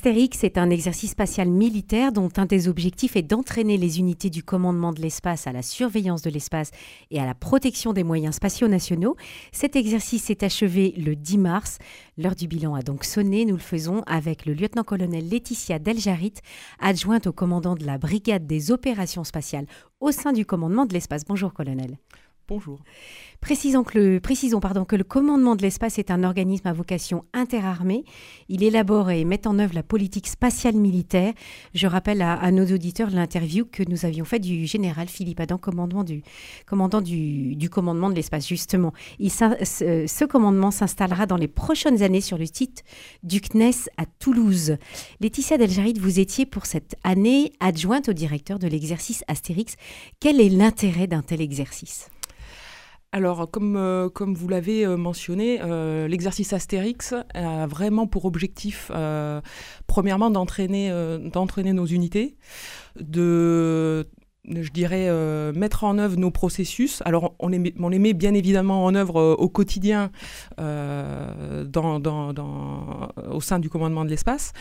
Astérix est un exercice spatial militaire dont un des objectifs est d'entraîner les unités du commandement de l'espace à la surveillance de l'espace et à la protection des moyens spatiaux nationaux. Cet exercice s'est achevé le 10 mars. L'heure du bilan a donc sonné. Nous le faisons avec le lieutenant-colonel Laetitia Deljarit, adjointe au commandant de la brigade des opérations spatiales au sein du commandement de l'espace. Bonjour colonel. Bonjour. Précisons, que le, commandement de l'espace est un organisme à vocation interarmée. Il élabore et met en œuvre la politique spatiale militaire. Je rappelle à, nos auditeurs l'interview que nous avions faite du général Philippe Adam, commandant du, commandement de l'espace, justement. Ce, commandement s'installera dans les prochaines années sur le site du CNES à Toulouse. Laetitia Deljarid, vous étiez pour cette année adjointe au directeur de l'exercice Astérix. Quel est l'intérêt d'un tel exercice? Alors, comme, euh, comme vous l'avez euh, mentionné, euh, l'exercice Astérix a vraiment pour objectif, premièrement, d'entraîner, nos unités, de je dirais, mettre en œuvre nos processus. Alors, on les met, bien évidemment en œuvre au quotidien au sein du commandement de l'espace,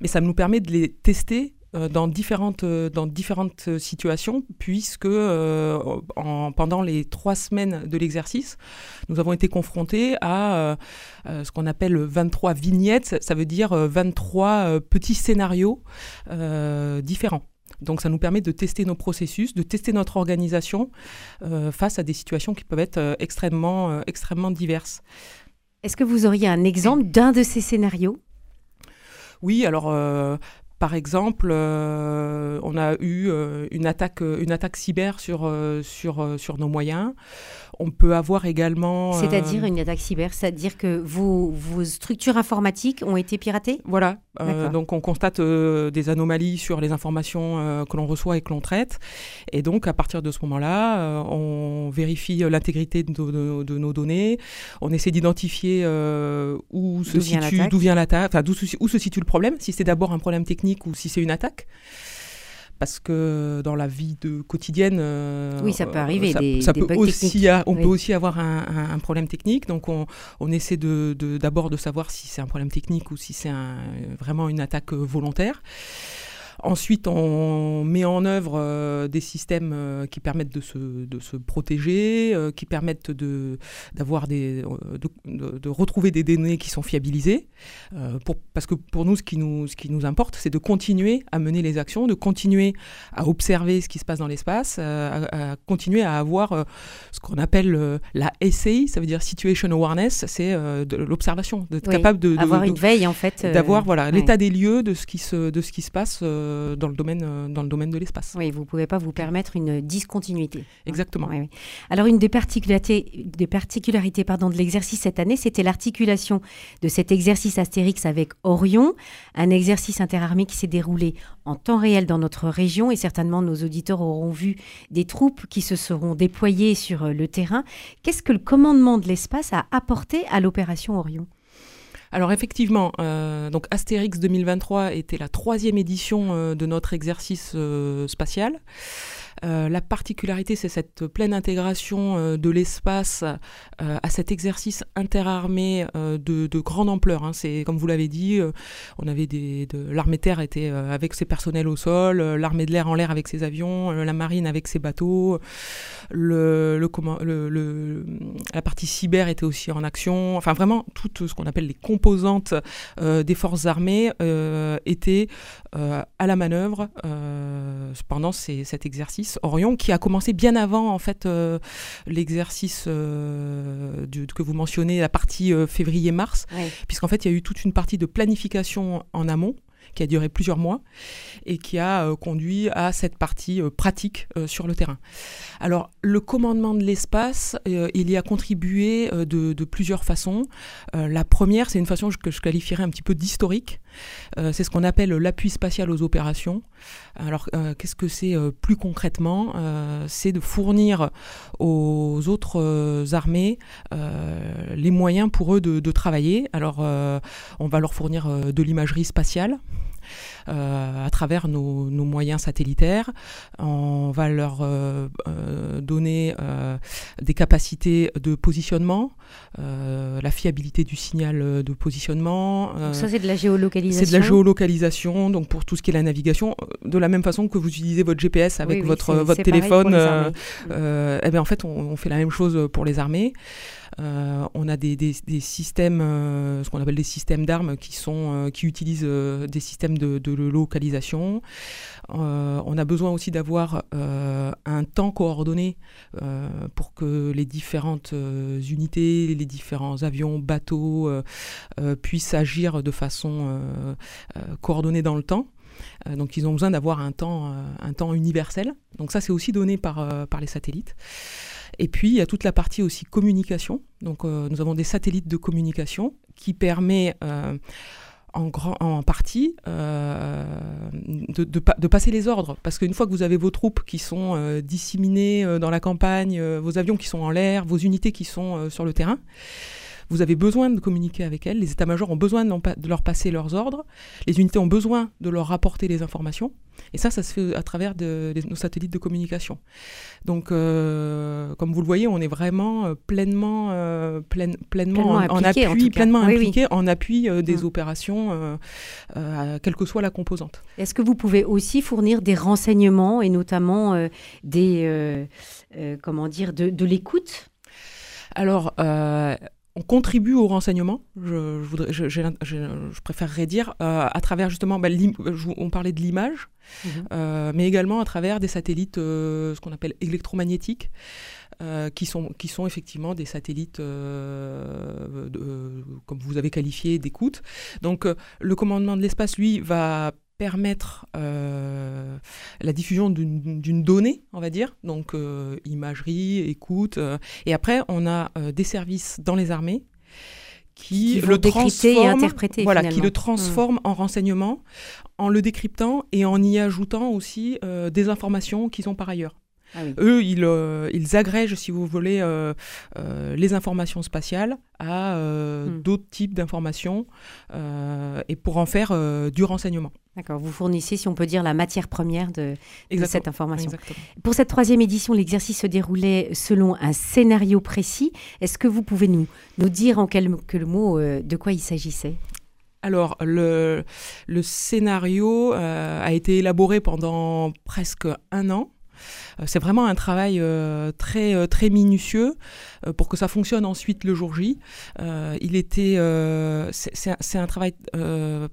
mais ça nous permet de les tester dans différentes, euh, dans différentes situations, puisque euh, en, pendant les trois semaines de l'exercice, nous avons été confrontés à ce qu'on appelle 23 vignettes, ça veut dire 23 petits scénarios différents. Donc ça nous permet de tester nos processus, de tester notre organisation face à des situations qui peuvent être extrêmement, extrêmement diverses. Est-ce que vous auriez un exemple d'un de ces scénarios? Oui, alors par exemple, euh, on a eu euh, une, attaque, une attaque cyber sur, euh, sur, sur nos moyens. On peut avoir également... C'est-à-dire une attaque cyber, c'est-à-dire que vos, vos, structures informatiques ont été piratées? Voilà, donc on constate des anomalies sur les informations que l'on reçoit et que l'on traite. Et donc à partir de ce moment-là, on vérifie l'intégrité de, de, nos données, on essaie d'identifier où se situe, d'où vient l'attaque, enfin où se situe le problème, si c'est d'abord un problème technique ou si c'est une attaque parce que dans la vie de quotidienne, euh, oui, ça peut arriver. Ça, peut aussi, on peut aussi avoir un, problème technique. Donc, on, essaie de d'abord de, savoir si c'est un problème technique ou si c'est vraiment une attaque volontaire. Ensuite, on met en œuvre euh, des systèmes euh, qui permettent de se, de se protéger, euh, qui permettent de, d'avoir des, de, de, retrouver des données qui sont fiabilisées. pour, parce que pour nous ce, qui nous, ce qui nous importe, c'est de continuer à mener les actions, de continuer à observer ce qui se passe dans l'espace, à, continuer à avoir ce qu'on appelle la SAI, ça veut dire Situation Awareness, c'est de l'observation, d'être capable de, avoir une veille en fait. D'avoir voilà, l'état des lieux de ce qui se, de ce qui se passe euh, dans, le domaine, euh, dans le domaine de l'espace. Oui, vous ne pouvez pas vous permettre une discontinuité. Exactement. Alors, une des particularités, des particularités pardon, de l'exercice cette année, c'était l'articulation de cet exercice Astérix avec Orion, un exercice interarmé qui s'est déroulé en temps réel dans notre région et certainement nos auditeurs auront vu des troupes qui se seront déployées sur euh, le terrain. Qu'est-ce que le commandement de l'espace a apporté à l'opération Orion? Alors effectivement, euh, donc Astérix 2023 était la troisième édition euh, de notre exercice euh, spatial. Euh, la particularité, c'est cette pleine intégration euh, de l'espace euh, à cet exercice interarmé de, de, grande ampleur. Hein. C'est comme vous l'avez dit, l'armée terre était avec ses personnels au sol, l'armée de l'air en l'air avec ses avions, la marine avec ses bateaux, la partie cyber était aussi en action. Enfin, vraiment, tout ce qu'on appelle les composantes des forces armées étaient à la manœuvre pendant cet exercice Orion, qui a commencé bien avant en fait euh, l'exercice euh, que vous mentionnez, la partie euh, février-mars, puisqu'en fait il y a eu toute une partie de planification en amont qui a duré plusieurs mois et qui a euh, conduit à cette partie euh, pratique euh, sur le terrain. Alors, le commandement de l'espace, il y a contribué de, plusieurs façons. la première, c'est une façon que je qualifierais un petit peu d'historique. c'est ce qu'on appelle l'appui spatial aux opérations. Alors, qu'est-ce que c'est plus concrètement C'est de fournir aux autres armées les moyens pour eux de, de travailler. Alors, on va leur fournir de l'imagerie spatiale à travers nos, moyens satellitaires. On va leur donner des capacités de positionnement, la fiabilité du signal de positionnement. ça, c'est de la géolocalisation. C'est de la géolocalisation, donc pour tout ce qui est la navigation, de la même façon que vous utilisez votre GPS avec votre, votre téléphone. eh bien, en fait, on, fait la même chose pour les armées. Euh, on a des, systèmes, euh, ce qu'on appelle des systèmes d'armes qui, sont, euh, qui utilisent des systèmes de, localisation. on a besoin aussi d'avoir un temps coordonné pour que les différentes unités, les différents avions, bateaux puissent agir de façon coordonnée dans le temps. donc ils ont besoin d'avoir un temps, un temps universel. Donc ça c'est aussi donné par, par les satellites. Et puis, il y a toute la partie aussi communication. Donc, euh, nous avons des satellites de communication qui permet euh, en, partie euh, de, de, passer les ordres. Parce qu'une fois que vous avez vos troupes qui sont disséminées dans la campagne, vos avions qui sont en l'air, vos unités qui sont sur le terrain, vous avez besoin de communiquer avec elles. Les états-majors ont besoin de leur passer leurs ordres. Les unités ont besoin de leur rapporter les informations. Et ça, ça se fait à travers de, nos satellites de communication. Donc, euh, comme vous le voyez, on est vraiment euh, pleinement, euh, pleinement, en, appui, pleinement impliqué en appui des hum. opérations, quelle que soit la composante. Est-ce que vous pouvez aussi fournir des renseignements et notamment des, comment dire, de, de l'écoute? Alors, on contribue au renseignement, je, voudrais, je, préférerais dire, euh, à travers justement, bah, on parlait de l'image, mhm. euh, mais également à travers des satellites, euh, ce qu'on appelle électromagnétiques, qui, sont, qui sont effectivement des satellites, comme vous avez qualifié, d'écoute. Donc le commandement de l'espace, lui, va permettre euh, la diffusion d'une donnée, on va dire, donc euh, imagerie, écoute. Euh, et après, on a des services dans les armées qui, le transforment, voilà, qui le mmh. transforment en renseignement, en le décryptant et en y ajoutant aussi des informations qu'ils ont par ailleurs. Ah Eux, ils, ils, agrègent, si vous voulez, les informations spatiales à mmh. d'autres types d'informations et pour en faire du renseignement. D'accord, vous fournissez, si on peut dire, la matière première de, cette information. Pour cette troisième édition, l'exercice se déroulait selon un scénario précis. Est-ce que vous pouvez nous, nous dire en quelques mots euh, de quoi il s'agissait? Alors, le, le scénario euh, a été élaboré pendant presque un an. Euh, c'est vraiment un travail euh, très, euh, très minutieux pour que ça fonctionne ensuite le jour J. il était, c'est un travail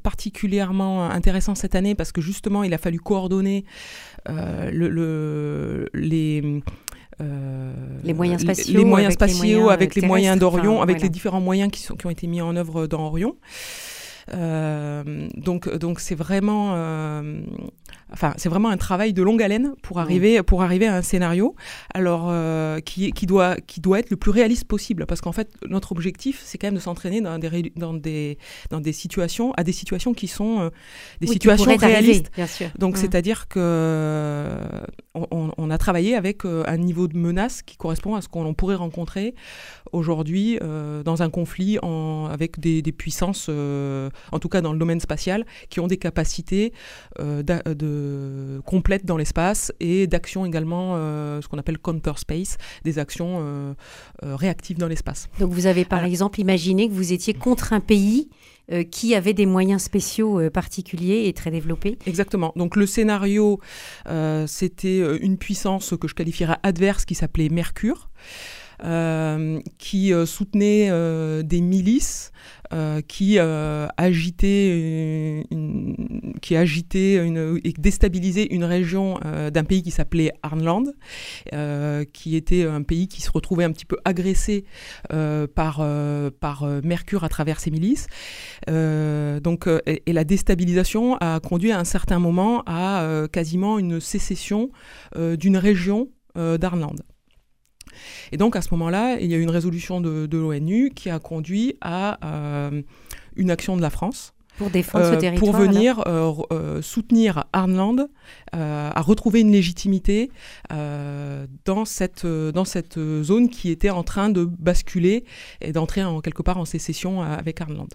particulièrement intéressant cette année parce que justement, il a fallu coordonner le, les les moyens spatiaux, les, moyens avec, spatiaux les moyens avec les moyens d'Orion, avec les différents moyens qui, sont, qui ont été mis en œuvre dans Orion. donc, donc c'est vraiment enfin, c'est vraiment un travail de longue haleine pour arriver, pour arriver à un scénario, alors euh, qui, qui, doit, qui doit être le plus réaliste possible, parce qu'en fait, notre objectif, c'est quand même de s'entraîner dans des, dans des, dans des situations, à des situations qui sont euh, des situations réalistes. bien sûr. Donc, mmh. c'est-à-dire que euh, on, a travaillé avec un niveau de menace qui correspond à ce qu'on pourrait rencontrer aujourd'hui dans un conflit en, avec des, des puissances, en tout cas dans le domaine spatial, qui ont des capacités de complète dans l'espace et d'actions également, euh, ce qu'on appelle counter space, des actions euh, euh, réactives dans l'espace. Donc vous avez par exemple imaginé que vous étiez contre un pays qui avait des moyens spéciaux particuliers et très développés. Exactement. Donc le scénario, c'était une puissance que je qualifierais adverse qui s'appelait Mercure. Qui soutenait des milices euh, qui euh, agitait, une, qui et déstabilisait une région euh, d'un pays qui s'appelait Arnland, qui était un pays qui se retrouvait un petit peu agressé par, par Mercure à travers ses milices. donc, et, et, la déstabilisation a conduit à un certain moment à quasiment une sécession d'une région d'Arnland. Et donc à ce moment-là, il y a eu une résolution de, l'ONU qui a conduit à euh, une action de la France. Pour défendre ce euh, territoire. Pour venir euh, soutenir Arnland à retrouver une légitimité dans, cette, dans cette zone qui était en train de basculer et d'entrer en quelque part en sécession avec Arnland.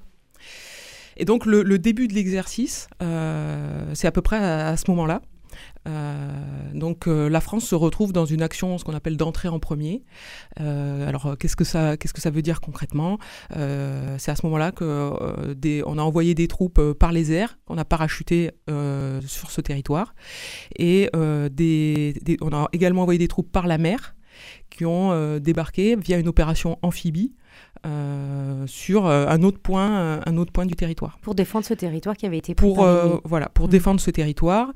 Et donc le, début de l'exercice, c'est à peu près à ce moment-là. Euh, donc euh, la France se retrouve dans une action, ce qu'on appelle d'entrée en premier. Euh, alors qu'est-ce que ça, qu'est-ce que ça veut dire concrètement? C'est à ce moment-là que des, on a envoyé des troupes par les airs, on a parachuté sur ce territoire, et on a également envoyé des troupes par la mer qui ont débarqué via une opération amphibie euh, sur euh, un autre point, euh, un autre point du territoire. Pour défendre ce territoire qui avait été pris pour voilà pour mmh. défendre ce territoire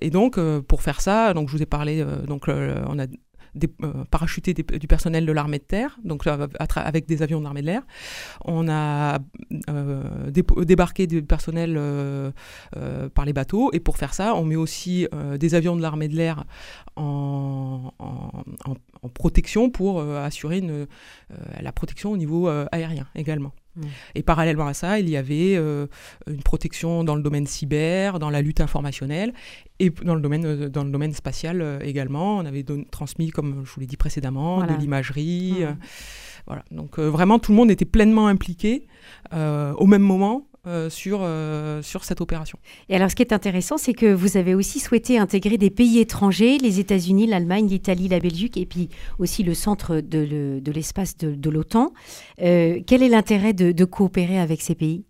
et donc pour faire ça, donc je vous ai parlé donc on a des, parachuté du personnel de l'armée de terre, donc avec des avions de l'armée de l'air. On a débarqué du personnel par les bateaux, et pour faire ça, on met aussi des avions de l'armée de l'air en, protection pour euh, assurer euh, la protection au niveau euh, aérien également. Mmh. Et parallèlement à ça, il y avait une protection dans le domaine cyber, dans la lutte informationnelle et dans le domaine, dans le domaine spatial également. On avait transmis, comme je vous l'ai dit précédemment, de l'imagerie. Mmh. voilà. Donc vraiment, tout le monde était pleinement impliqué au même moment euh, sur, euh, sur cette opération. Et alors, ce qui est intéressant, c'est que vous avez aussi souhaité intégrer des pays étrangers, les États-Unis, l'Allemagne, l'Italie, la Belgique, et puis aussi le centre de l'espace de, de l'OTAN. Euh, quel est l'intérêt de, de coopérer avec ces pays?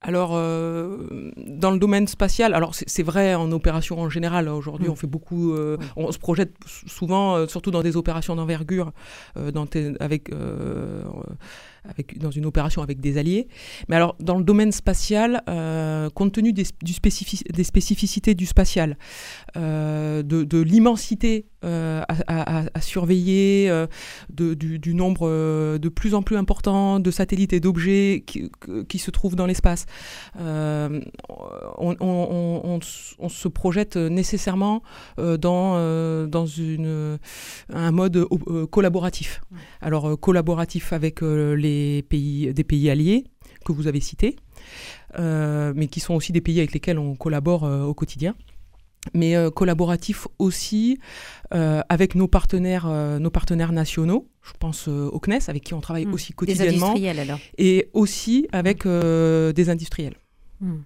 Alors, dans le domaine spatial, alors c'est vrai en opération en général. Aujourd'hui, mm. on fait beaucoup, on se projette souvent, surtout dans des opérations d'envergure, avec avec, dans une opération avec des alliés. Mais alors, dans le domaine spatial, euh, compte tenu des, du des, spécificités du spatial, euh, de, de l'immensité euh, à, à, à, surveiller, euh, de, du, du, nombre euh, de plus en plus important de satellites et d'objets qui, qui, se trouvent dans l'espace, on, on, on, on, se projette nécessairement dans, dans une, un mode collaboratif. Alors, collaboratif avec les pays, des pays alliés que vous avez cités, euh, mais qui sont aussi des pays avec lesquels on collabore euh, au quotidien mais euh, collaboratif aussi avec nos partenaires, nos partenaires nationaux. Je pense au CNES, avec qui on travaille hmm. aussi quotidiennement. Des industriels alors. Et aussi avec des industriels. Hmm.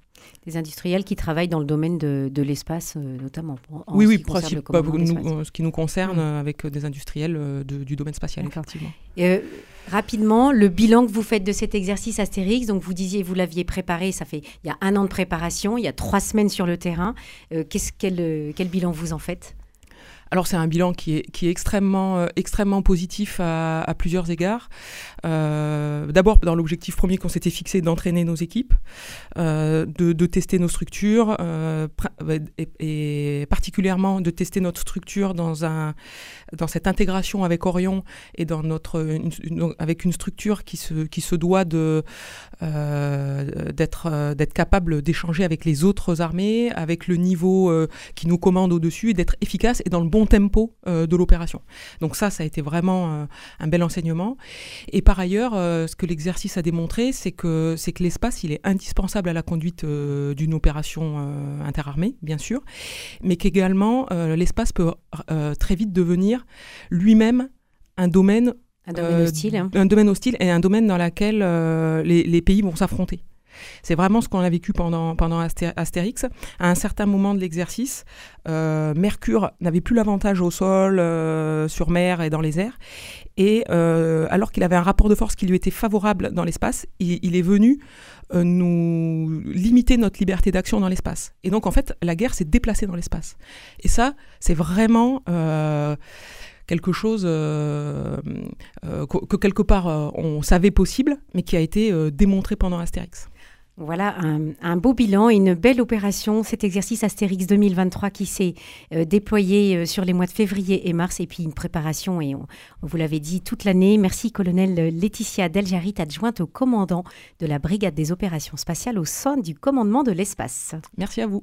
Des industriels qui travaillent dans le domaine de, de l'espace, notamment. oui, oui, nous, ce qui nous concerne hmm. avec des industriels du domaine spatial, effectivement. Rapidement, le bilan que vous faites de cet exercice Astérix, donc vous disiez, vous l'aviez préparé, ça fait il y a un an de préparation, il y a trois semaines sur le terrain. Euh, quel, euh, quel bilan vous en faites? Alors c'est un bilan qui est, qui est extrêmement, euh, extrêmement positif à, à plusieurs égards. Euh, D'abord dans l'objectif premier qu'on s'était fixé d'entraîner nos équipes, euh, de, de, tester nos structures et, particulièrement de tester notre structure dans, un, dans cette intégration avec Orion et dans notre, une, avec une structure qui se, qui se doit d'être capable d'échanger avec les autres armées, avec le niveau qui nous commande au-dessus et d'être efficace et dans le bon tempo euh, de l'opération. Donc ça, ça a été vraiment euh, un bel enseignement. Et par ailleurs, euh, ce que l'exercice a démontré, c'est que, c'est que l'espace, il est indispensable à la conduite d'une opération interarmée, bien sûr, mais qu'également l'espace peut très vite devenir lui-même un domaine un domaine hostile. Hein. Un domaine hostile et un domaine dans lequel les, les, pays vont s'affronter. C'est vraiment ce qu'on a vécu pendant, Astérix. À un certain moment de l'exercice, euh, Mercure n'avait plus l'avantage au sol, euh, sur mer et dans les airs. Et euh, alors qu'il avait un rapport de force qui lui était favorable dans l'espace, il, est venu nous limiter notre liberté d'action dans l'espace. Et donc, en fait, la guerre s'est déplacée dans l'espace. Et ça, c'est vraiment quelque chose que, quelque part on savait possible, mais qui a été démontré pendant Astérix. Voilà un, beau bilan, une belle opération, cet exercice Astérix 2023 qui s'est euh, déployé euh, sur les mois de février et mars, et puis une préparation, et on, vous l'avez dit, toute l'année. Merci colonel Laetitia Deljarit, adjointe au commandant de la brigade des opérations spatiales au sein du commandement de l'espace. Merci à vous.